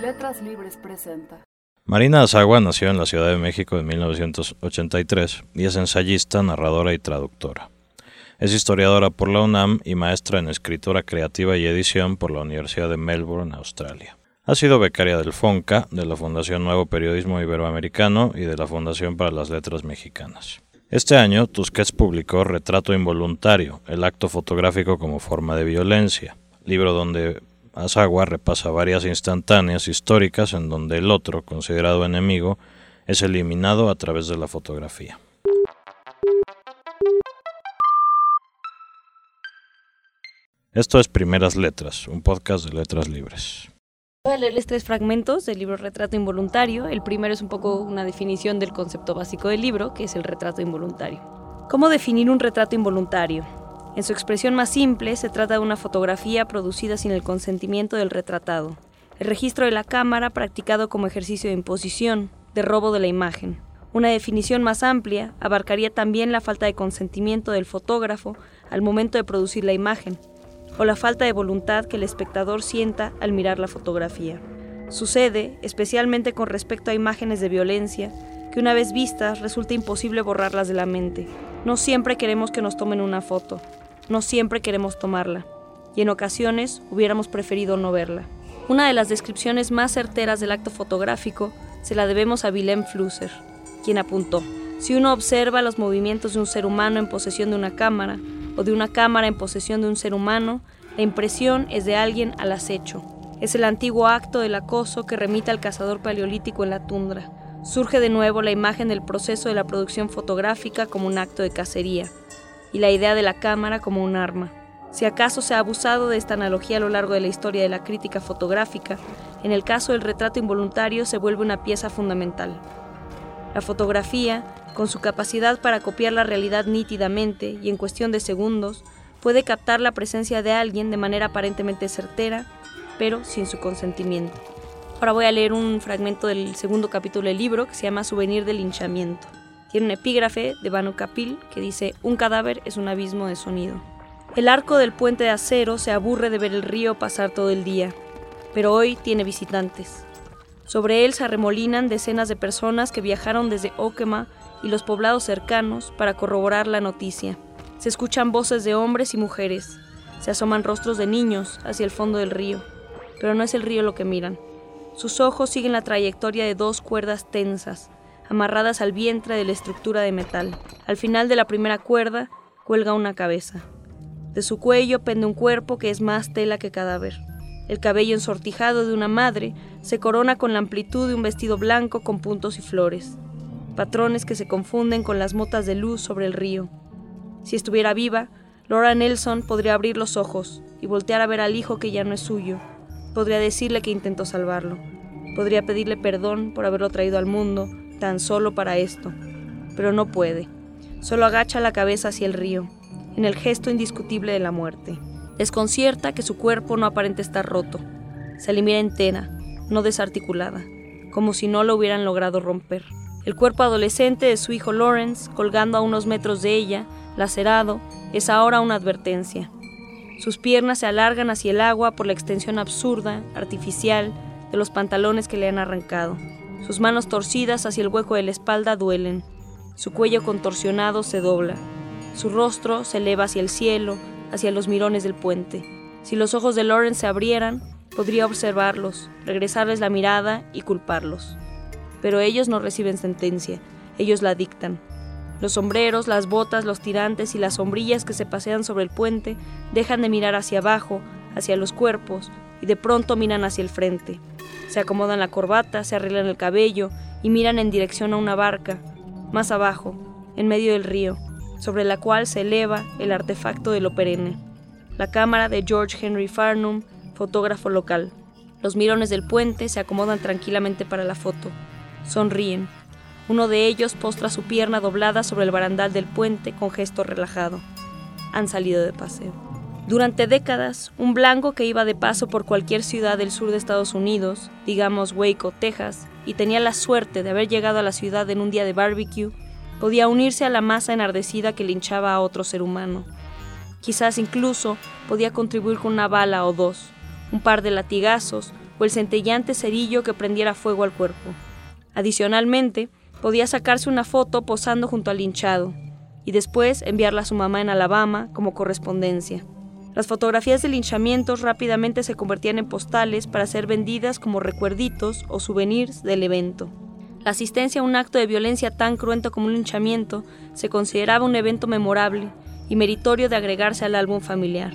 Letras Libres presenta. Marina Azagua nació en la Ciudad de México en 1983 y es ensayista, narradora y traductora. Es historiadora por la UNAM y maestra en escritura creativa y edición por la Universidad de Melbourne, Australia. Ha sido becaria del FONCA, de la Fundación Nuevo Periodismo Iberoamericano y de la Fundación para las Letras Mexicanas. Este año, Tusquets publicó Retrato Involuntario, el acto fotográfico como forma de violencia, libro donde Asagua repasa varias instantáneas históricas en donde el otro, considerado enemigo, es eliminado a través de la fotografía. Esto es Primeras Letras, un podcast de letras libres. Voy a leerles tres fragmentos del libro Retrato Involuntario. El primero es un poco una definición del concepto básico del libro, que es el retrato involuntario. ¿Cómo definir un retrato involuntario? En su expresión más simple, se trata de una fotografía producida sin el consentimiento del retratado. El registro de la cámara practicado como ejercicio de imposición, de robo de la imagen. Una definición más amplia abarcaría también la falta de consentimiento del fotógrafo al momento de producir la imagen, o la falta de voluntad que el espectador sienta al mirar la fotografía. Sucede, especialmente con respecto a imágenes de violencia, que una vez vistas resulta imposible borrarlas de la mente. No siempre queremos que nos tomen una foto, no siempre queremos tomarla, y en ocasiones hubiéramos preferido no verla. Una de las descripciones más certeras del acto fotográfico se la debemos a Willem Flusser, quien apuntó, si uno observa los movimientos de un ser humano en posesión de una cámara, o de una cámara en posesión de un ser humano, la impresión es de alguien al acecho. Es el antiguo acto del acoso que remite al cazador paleolítico en la tundra. Surge de nuevo la imagen del proceso de la producción fotográfica como un acto de cacería, y la idea de la cámara como un arma. Si acaso se ha abusado de esta analogía a lo largo de la historia de la crítica fotográfica, en el caso del retrato involuntario se vuelve una pieza fundamental. La fotografía, con su capacidad para copiar la realidad nítidamente y en cuestión de segundos, puede captar la presencia de alguien de manera aparentemente certera, pero sin su consentimiento. Ahora voy a leer un fragmento del segundo capítulo del libro que se llama Souvenir del linchamiento. Tiene un epígrafe de Banu Kapil que dice, un cadáver es un abismo de sonido. El arco del puente de acero se aburre de ver el río pasar todo el día, pero hoy tiene visitantes. Sobre él se arremolinan decenas de personas que viajaron desde Okema y los poblados cercanos para corroborar la noticia. Se escuchan voces de hombres y mujeres, se asoman rostros de niños hacia el fondo del río, pero no es el río lo que miran. Sus ojos siguen la trayectoria de dos cuerdas tensas, amarradas al vientre de la estructura de metal. Al final de la primera cuerda cuelga una cabeza. De su cuello pende un cuerpo que es más tela que cadáver. El cabello ensortijado de una madre se corona con la amplitud de un vestido blanco con puntos y flores patrones que se confunden con las motas de luz sobre el río. Si estuviera viva, Laura Nelson podría abrir los ojos y voltear a ver al hijo que ya no es suyo. Podría decirle que intentó salvarlo. Podría pedirle perdón por haberlo traído al mundo tan solo para esto. Pero no puede. Solo agacha la cabeza hacia el río, en el gesto indiscutible de la muerte. Desconcierta que su cuerpo no aparente estar roto. Se le mira entera, no desarticulada, como si no lo hubieran logrado romper. El cuerpo adolescente de su hijo Lawrence, colgando a unos metros de ella, lacerado, es ahora una advertencia. Sus piernas se alargan hacia el agua por la extensión absurda, artificial, de los pantalones que le han arrancado. Sus manos torcidas hacia el hueco de la espalda duelen. Su cuello contorsionado se dobla. Su rostro se eleva hacia el cielo, hacia los mirones del puente. Si los ojos de Lawrence se abrieran, podría observarlos, regresarles la mirada y culparlos pero ellos no reciben sentencia, ellos la dictan. Los sombreros, las botas, los tirantes y las sombrillas que se pasean sobre el puente dejan de mirar hacia abajo, hacia los cuerpos, y de pronto miran hacia el frente. Se acomodan la corbata, se arreglan el cabello y miran en dirección a una barca, más abajo, en medio del río, sobre la cual se eleva el artefacto de lo perenne, la cámara de George Henry Farnum, fotógrafo local. Los mirones del puente se acomodan tranquilamente para la foto. Sonríen. Uno de ellos postra su pierna doblada sobre el barandal del puente con gesto relajado. Han salido de paseo. Durante décadas, un blanco que iba de paso por cualquier ciudad del sur de Estados Unidos, digamos Waco, Texas, y tenía la suerte de haber llegado a la ciudad en un día de barbecue, podía unirse a la masa enardecida que linchaba a otro ser humano. Quizás incluso podía contribuir con una bala o dos, un par de latigazos o el centellante cerillo que prendiera fuego al cuerpo. Adicionalmente, podía sacarse una foto posando junto al linchado y después enviarla a su mamá en Alabama como correspondencia. Las fotografías de linchamientos rápidamente se convertían en postales para ser vendidas como recuerditos o souvenirs del evento. La asistencia a un acto de violencia tan cruento como un linchamiento se consideraba un evento memorable y meritorio de agregarse al álbum familiar.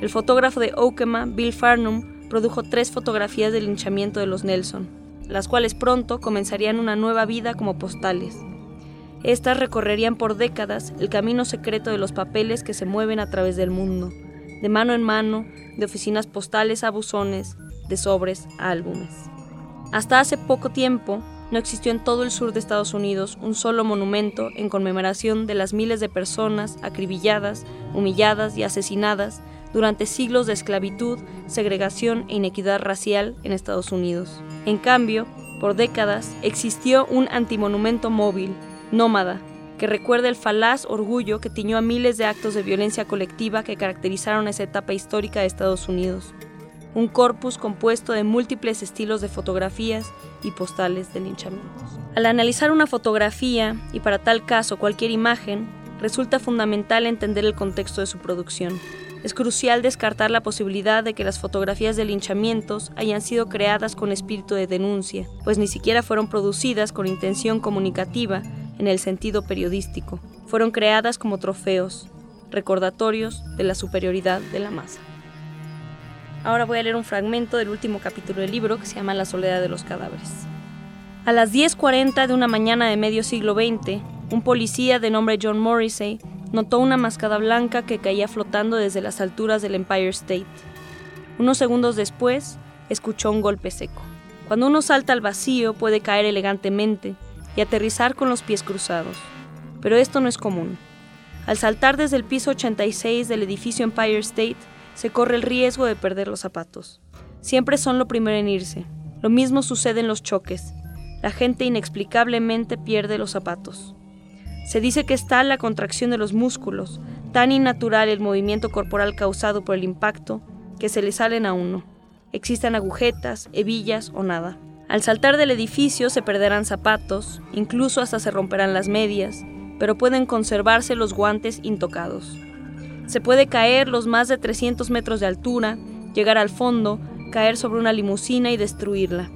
El fotógrafo de Okema, Bill Farnum, produjo tres fotografías del linchamiento de los Nelson, las cuales pronto comenzarían una nueva vida como postales. Estas recorrerían por décadas el camino secreto de los papeles que se mueven a través del mundo, de mano en mano, de oficinas postales a buzones, de sobres a álbumes. Hasta hace poco tiempo, no existió en todo el sur de Estados Unidos un solo monumento en conmemoración de las miles de personas acribilladas, humilladas y asesinadas durante siglos de esclavitud, segregación e inequidad racial en Estados Unidos. En cambio, por décadas existió un antimonumento móvil, nómada, que recuerda el falaz orgullo que tiñó a miles de actos de violencia colectiva que caracterizaron esa etapa histórica de Estados Unidos. Un corpus compuesto de múltiples estilos de fotografías y postales de linchamientos. Al analizar una fotografía, y para tal caso cualquier imagen, resulta fundamental entender el contexto de su producción. Es crucial descartar la posibilidad de que las fotografías de linchamientos hayan sido creadas con espíritu de denuncia, pues ni siquiera fueron producidas con intención comunicativa, en el sentido periodístico. Fueron creadas como trofeos, recordatorios de la superioridad de la masa. Ahora voy a leer un fragmento del último capítulo del libro que se llama La soledad de los cadáveres. A las 10.40 de una mañana de medio siglo XX, un policía de nombre John Morrissey notó una mascada blanca que caía flotando desde las alturas del Empire State. Unos segundos después, escuchó un golpe seco. Cuando uno salta al vacío puede caer elegantemente, y aterrizar con los pies cruzados. Pero esto no es común. Al saltar desde el piso 86 del edificio Empire State, se corre el riesgo de perder los zapatos. Siempre son lo primero en irse. Lo mismo sucede en los choques. La gente inexplicablemente pierde los zapatos. Se dice que está la contracción de los músculos, tan innatural el movimiento corporal causado por el impacto, que se le salen a uno. Existan agujetas, hebillas o nada. Al saltar del edificio se perderán zapatos, incluso hasta se romperán las medias, pero pueden conservarse los guantes intocados. Se puede caer los más de 300 metros de altura, llegar al fondo, caer sobre una limusina y destruirla,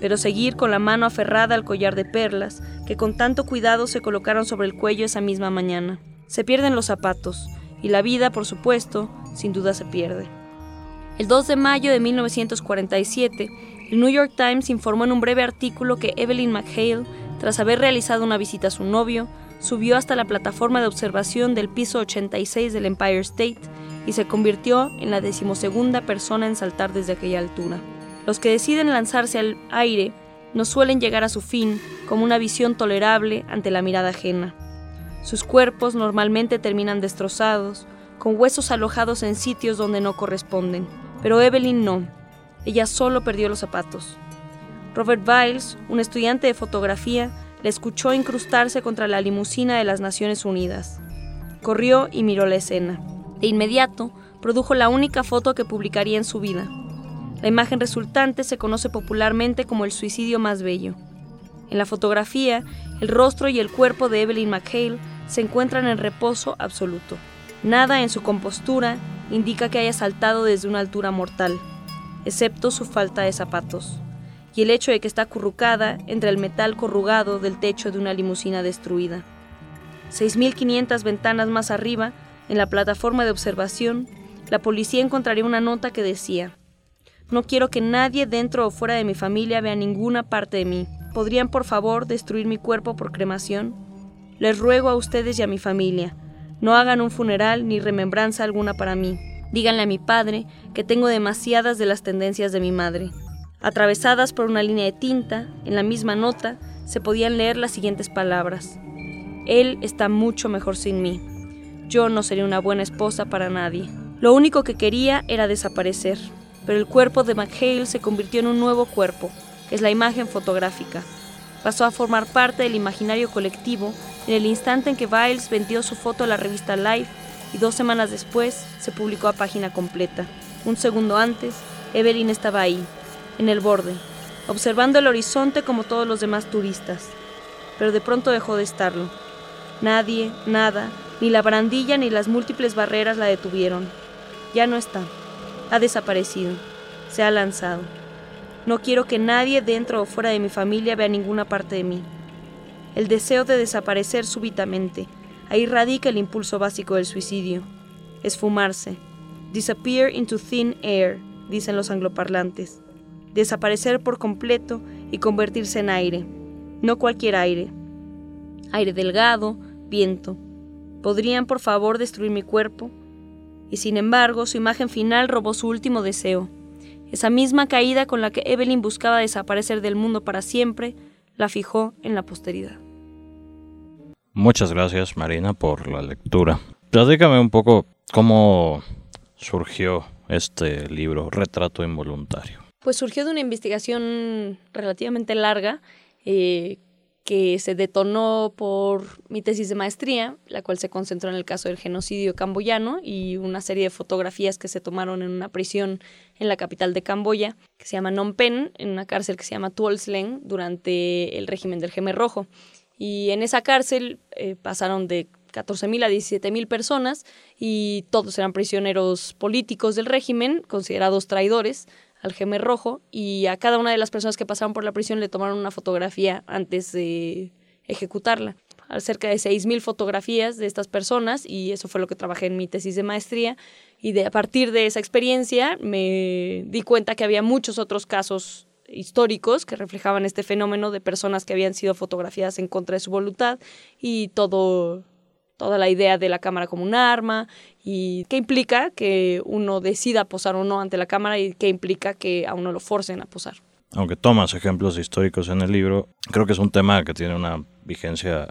pero seguir con la mano aferrada al collar de perlas que con tanto cuidado se colocaron sobre el cuello esa misma mañana. Se pierden los zapatos, y la vida, por supuesto, sin duda se pierde. El 2 de mayo de 1947, el New York Times informó en un breve artículo que Evelyn McHale, tras haber realizado una visita a su novio, subió hasta la plataforma de observación del piso 86 del Empire State y se convirtió en la decimosegunda persona en saltar desde aquella altura. Los que deciden lanzarse al aire no suelen llegar a su fin como una visión tolerable ante la mirada ajena. Sus cuerpos normalmente terminan destrozados, con huesos alojados en sitios donde no corresponden, pero Evelyn no ella solo perdió los zapatos. Robert Biles, un estudiante de fotografía, le escuchó incrustarse contra la limusina de las Naciones Unidas. Corrió y miró la escena. De inmediato, produjo la única foto que publicaría en su vida. La imagen resultante se conoce popularmente como el suicidio más bello. En la fotografía, el rostro y el cuerpo de Evelyn McHale se encuentran en reposo absoluto. Nada en su compostura indica que haya saltado desde una altura mortal excepto su falta de zapatos, y el hecho de que está acurrucada entre el metal corrugado del techo de una limusina destruida. 6.500 ventanas más arriba, en la plataforma de observación, la policía encontraría una nota que decía, No quiero que nadie dentro o fuera de mi familia vea ninguna parte de mí. ¿Podrían por favor destruir mi cuerpo por cremación? Les ruego a ustedes y a mi familia, no hagan un funeral ni remembranza alguna para mí. Díganle a mi padre que tengo demasiadas de las tendencias de mi madre. Atravesadas por una línea de tinta, en la misma nota, se podían leer las siguientes palabras. Él está mucho mejor sin mí. Yo no sería una buena esposa para nadie. Lo único que quería era desaparecer, pero el cuerpo de McHale se convirtió en un nuevo cuerpo, es la imagen fotográfica. Pasó a formar parte del imaginario colectivo en el instante en que Biles vendió su foto a la revista Life y dos semanas después se publicó a página completa. Un segundo antes, Evelyn estaba ahí, en el borde, observando el horizonte como todos los demás turistas. Pero de pronto dejó de estarlo. Nadie, nada, ni la barandilla ni las múltiples barreras la detuvieron. Ya no está. Ha desaparecido. Se ha lanzado. No quiero que nadie dentro o fuera de mi familia vea ninguna parte de mí. El deseo de desaparecer súbitamente. Ahí radica el impulso básico del suicidio. Esfumarse. Disappear into thin air, dicen los angloparlantes. Desaparecer por completo y convertirse en aire. No cualquier aire. Aire delgado, viento. ¿Podrían por favor destruir mi cuerpo? Y sin embargo, su imagen final robó su último deseo. Esa misma caída con la que Evelyn buscaba desaparecer del mundo para siempre, la fijó en la posteridad. Muchas gracias Marina por la lectura. Platícame un poco cómo surgió este libro, Retrato Involuntario. Pues surgió de una investigación relativamente larga eh, que se detonó por mi tesis de maestría, la cual se concentró en el caso del genocidio camboyano y una serie de fotografías que se tomaron en una prisión en la capital de Camboya, que se llama Phnom Penh, en una cárcel que se llama Tuol Sleng, durante el régimen del Jemer Rojo. Y en esa cárcel eh, pasaron de 14.000 a 17.000 personas y todos eran prisioneros políticos del régimen, considerados traidores, al Gemer Rojo y a cada una de las personas que pasaron por la prisión le tomaron una fotografía antes de ejecutarla. Cerca de 6.000 fotografías de estas personas y eso fue lo que trabajé en mi tesis de maestría y de, a partir de esa experiencia me di cuenta que había muchos otros casos históricos que reflejaban este fenómeno de personas que habían sido fotografiadas en contra de su voluntad y todo toda la idea de la cámara como un arma y qué implica que uno decida posar o no ante la cámara y qué implica que a uno lo forcen a posar. Aunque tomas ejemplos históricos en el libro, creo que es un tema que tiene una vigencia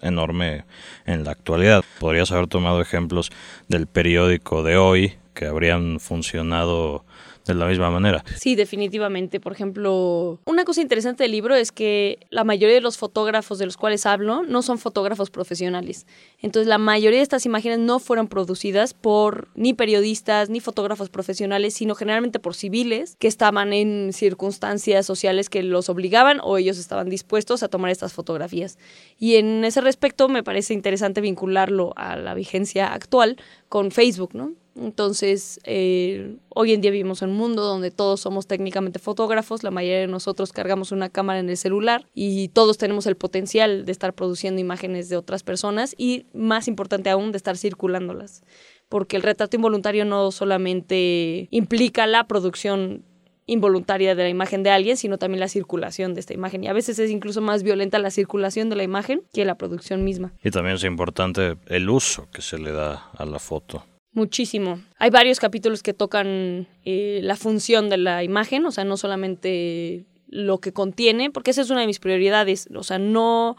enorme en la actualidad. Podrías haber tomado ejemplos del periódico de hoy que habrían funcionado de la misma manera. Sí, definitivamente. Por ejemplo, una cosa interesante del libro es que la mayoría de los fotógrafos de los cuales hablo no son fotógrafos profesionales. Entonces, la mayoría de estas imágenes no fueron producidas por ni periodistas ni fotógrafos profesionales, sino generalmente por civiles que estaban en circunstancias sociales que los obligaban o ellos estaban dispuestos a tomar estas fotografías. Y en ese respecto me parece interesante vincularlo a la vigencia actual con Facebook, ¿no? Entonces, eh, hoy en día vivimos en un mundo donde todos somos técnicamente fotógrafos, la mayoría de nosotros cargamos una cámara en el celular y todos tenemos el potencial de estar produciendo imágenes de otras personas y, más importante aún, de estar circulándolas. Porque el retrato involuntario no solamente implica la producción involuntaria de la imagen de alguien, sino también la circulación de esta imagen. Y a veces es incluso más violenta la circulación de la imagen que la producción misma. Y también es importante el uso que se le da a la foto. Muchísimo. Hay varios capítulos que tocan eh, la función de la imagen, o sea, no solamente lo que contiene, porque esa es una de mis prioridades, o sea, no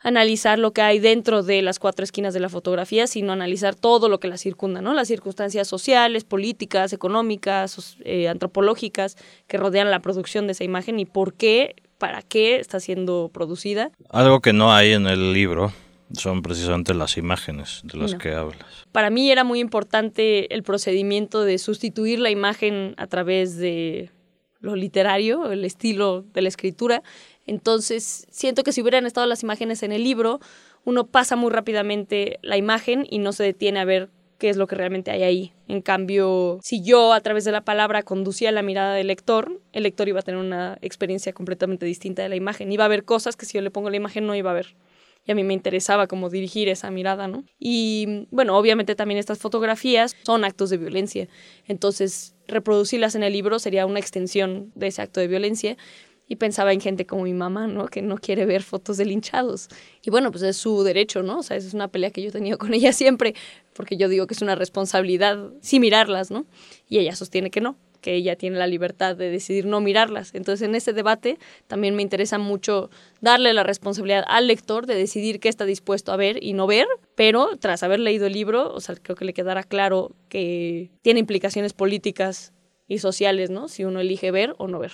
analizar lo que hay dentro de las cuatro esquinas de la fotografía, sino analizar todo lo que la circunda, ¿no? Las circunstancias sociales, políticas, económicas, eh, antropológicas que rodean la producción de esa imagen y por qué, para qué está siendo producida. Algo que no hay en el libro son precisamente las imágenes de las que hablas. Para mí era muy importante el procedimiento de sustituir la imagen a través de lo literario, el estilo de la escritura. Entonces, siento que si hubieran estado las imágenes en el libro, uno pasa muy rápidamente la imagen y no se detiene a ver qué es lo que realmente hay ahí. En cambio, si yo a través de la palabra conducía la mirada del lector, el lector iba a tener una experiencia completamente distinta de la imagen. Iba a ver cosas que si yo le pongo la imagen no iba a ver y a mí me interesaba como dirigir esa mirada, ¿no? Y bueno, obviamente también estas fotografías son actos de violencia, entonces reproducirlas en el libro sería una extensión de ese acto de violencia y pensaba en gente como mi mamá, ¿no? Que no quiere ver fotos de linchados. Y bueno, pues es su derecho, ¿no? O sea, es una pelea que yo he tenido con ella siempre, porque yo digo que es una responsabilidad sí mirarlas, ¿no? Y ella sostiene que no, que ella tiene la libertad de decidir no mirarlas. Entonces, en ese debate también me interesa mucho darle la responsabilidad al lector de decidir qué está dispuesto a ver y no ver, pero tras haber leído el libro, o sea, creo que le quedará claro que tiene implicaciones políticas y sociales, ¿no? Si uno elige ver o no ver.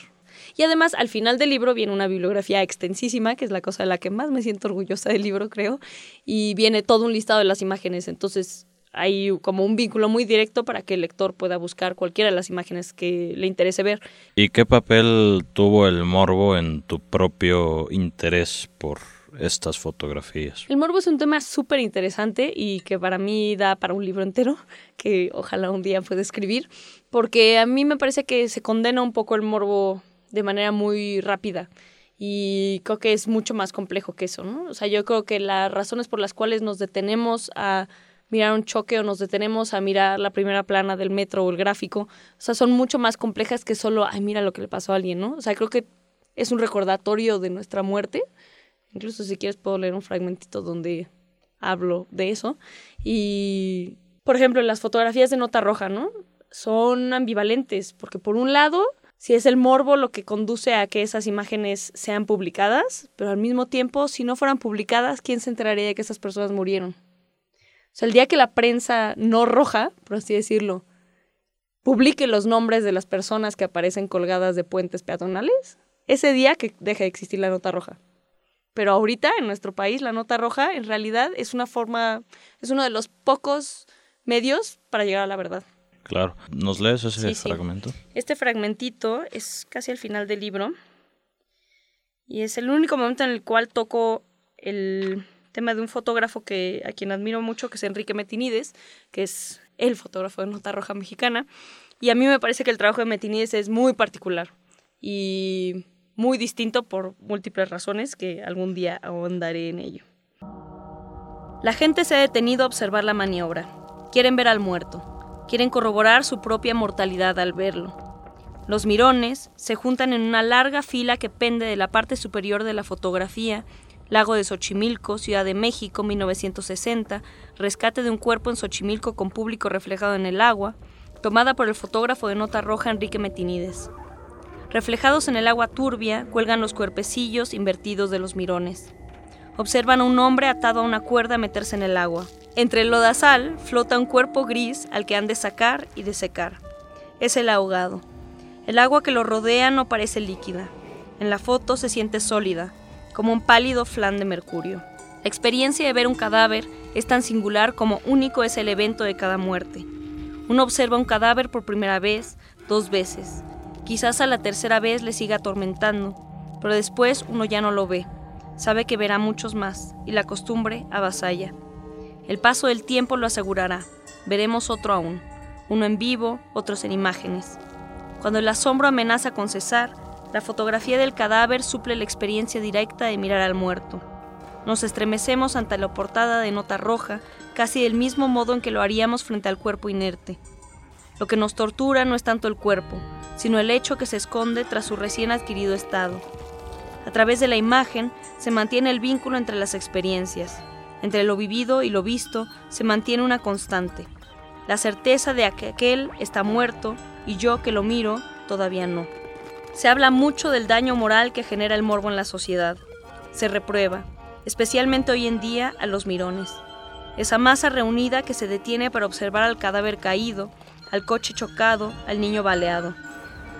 Y además, al final del libro viene una bibliografía extensísima, que es la cosa de la que más me siento orgullosa del libro, creo, y viene todo un listado de las imágenes. Entonces, hay como un vínculo muy directo para que el lector pueda buscar cualquiera de las imágenes que le interese ver. ¿Y qué papel tuvo el morbo en tu propio interés por estas fotografías? El morbo es un tema súper interesante y que para mí da para un libro entero, que ojalá un día pueda escribir, porque a mí me parece que se condena un poco el morbo de manera muy rápida y creo que es mucho más complejo que eso, ¿no? O sea, yo creo que las razones por las cuales nos detenemos a mirar un choque o nos detenemos a mirar la primera plana del metro o el gráfico, o sea, son mucho más complejas que solo, ay, mira lo que le pasó a alguien, ¿no? O sea, creo que es un recordatorio de nuestra muerte. Incluso si quieres puedo leer un fragmentito donde hablo de eso. Y, por ejemplo, las fotografías de nota roja, ¿no? Son ambivalentes, porque por un lado si es el morbo lo que conduce a que esas imágenes sean publicadas, pero al mismo tiempo, si no fueran publicadas, ¿quién se enteraría de que esas personas murieron? O sea, el día que la prensa no roja, por así decirlo, publique los nombres de las personas que aparecen colgadas de puentes peatonales, ese día que deja de existir la nota roja. Pero ahorita en nuestro país la nota roja en realidad es una forma, es uno de los pocos medios para llegar a la verdad. Claro. ¿Nos lees ese fragmento? Este fragmentito es casi al final del libro y es el único momento en el cual toco el tema de un fotógrafo que a quien admiro mucho, que es Enrique Metinides, que es el fotógrafo de Nota Roja Mexicana. Y a mí me parece que el trabajo de Metinides es muy particular y muy distinto por múltiples razones que algún día ahondaré en ello. La gente se ha detenido a observar la maniobra. Quieren ver al muerto. Quieren corroborar su propia mortalidad al verlo. Los mirones se juntan en una larga fila que pende de la parte superior de la fotografía Lago de Xochimilco, Ciudad de México, 1960, rescate de un cuerpo en Xochimilco con público reflejado en el agua, tomada por el fotógrafo de nota roja Enrique Metinides. Reflejados en el agua turbia, cuelgan los cuerpecillos invertidos de los mirones. Observan a un hombre atado a una cuerda a meterse en el agua. Entre el lodazal flota un cuerpo gris al que han de sacar y de secar. Es el ahogado. El agua que lo rodea no parece líquida. En la foto se siente sólida, como un pálido flan de mercurio. La experiencia de ver un cadáver es tan singular como único es el evento de cada muerte. Uno observa un cadáver por primera vez, dos veces. Quizás a la tercera vez le siga atormentando, pero después uno ya no lo ve. Sabe que verá muchos más, y la costumbre avasalla. El paso del tiempo lo asegurará. Veremos otro aún, uno en vivo, otros en imágenes. Cuando el asombro amenaza con cesar, la fotografía del cadáver suple la experiencia directa de mirar al muerto. Nos estremecemos ante la portada de nota roja, casi del mismo modo en que lo haríamos frente al cuerpo inerte. Lo que nos tortura no es tanto el cuerpo, sino el hecho que se esconde tras su recién adquirido estado. A través de la imagen se mantiene el vínculo entre las experiencias. Entre lo vivido y lo visto se mantiene una constante, la certeza de que aquel está muerto y yo que lo miro todavía no. Se habla mucho del daño moral que genera el morbo en la sociedad. Se reprueba, especialmente hoy en día, a los mirones. Esa masa reunida que se detiene para observar al cadáver caído, al coche chocado, al niño baleado.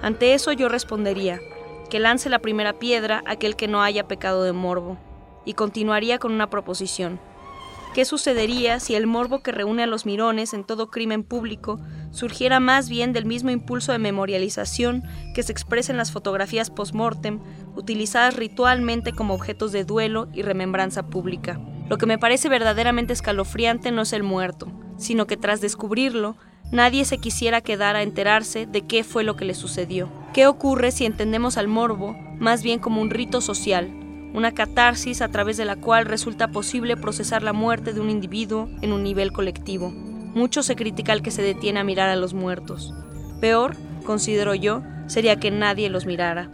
Ante eso yo respondería, que lance la primera piedra aquel que no haya pecado de morbo, y continuaría con una proposición. ¿Qué sucedería si el morbo que reúne a los mirones en todo crimen público surgiera más bien del mismo impulso de memorialización que se expresa en las fotografías post-mortem, utilizadas ritualmente como objetos de duelo y remembranza pública? Lo que me parece verdaderamente escalofriante no es el muerto, sino que tras descubrirlo, nadie se quisiera quedar a enterarse de qué fue lo que le sucedió. ¿Qué ocurre si entendemos al morbo más bien como un rito social, una catarsis a través de la cual resulta posible procesar la muerte de un individuo en un nivel colectivo. Mucho se critica al que se detiene a mirar a los muertos. Peor, considero yo, sería que nadie los mirara.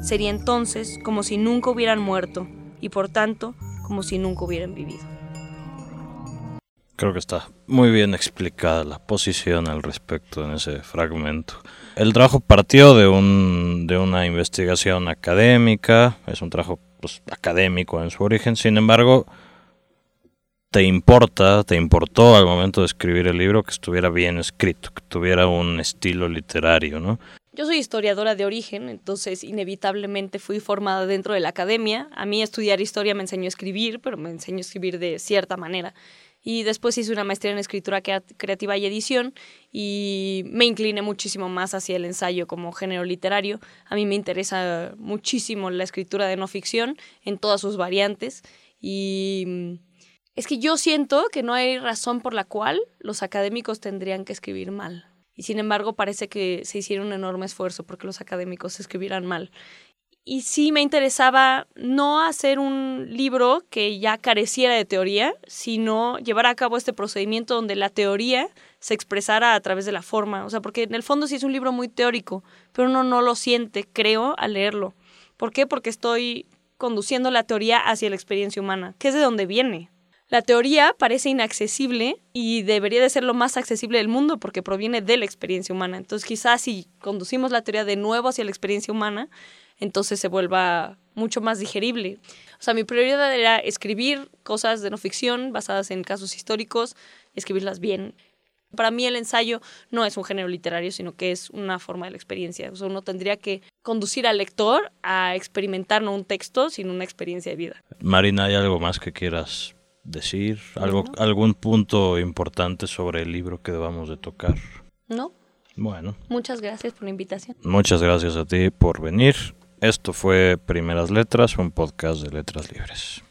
Sería entonces como si nunca hubieran muerto y por tanto como si nunca hubieran vivido. Creo que está muy bien explicada la posición al respecto en ese fragmento. El trabajo partió de, un, de una investigación académica, es un trabajo pues, académico en su origen, sin embargo, te importa, te importó al momento de escribir el libro que estuviera bien escrito, que tuviera un estilo literario, ¿no? Yo soy historiadora de origen, entonces inevitablemente fui formada dentro de la academia. A mí estudiar historia me enseñó a escribir, pero me enseñó a escribir de cierta manera. Y después hice una maestría en escritura creativa y edición y me incliné muchísimo más hacia el ensayo como género literario. A mí me interesa muchísimo la escritura de no ficción en todas sus variantes y es que yo siento que no hay razón por la cual los académicos tendrían que escribir mal. Y sin embargo parece que se hicieron un enorme esfuerzo porque los académicos escribieran mal y sí me interesaba no hacer un libro que ya careciera de teoría, sino llevar a cabo este procedimiento donde la teoría se expresara a través de la forma. O sea, porque en el fondo sí es un libro muy teórico, pero uno no lo siente, creo, al leerlo. ¿Por qué? Porque estoy conduciendo la teoría hacia la experiencia humana, que es de donde viene. La teoría parece inaccesible y debería de ser lo más accesible del mundo porque proviene de la experiencia humana. Entonces quizás si conducimos la teoría de nuevo hacia la experiencia humana, entonces se vuelva mucho más digerible. O sea, mi prioridad era escribir cosas de no ficción basadas en casos históricos escribirlas bien. Para mí el ensayo no es un género literario, sino que es una forma de la experiencia. O sea, uno tendría que conducir al lector a experimentar no un texto, sino una experiencia de vida. Marina, ¿hay algo más que quieras decir? ¿Algo, ¿Algún punto importante sobre el libro que debamos de tocar? No. Bueno. Muchas gracias por la invitación. Muchas gracias a ti por venir. Esto fue Primeras Letras, un podcast de letras libres.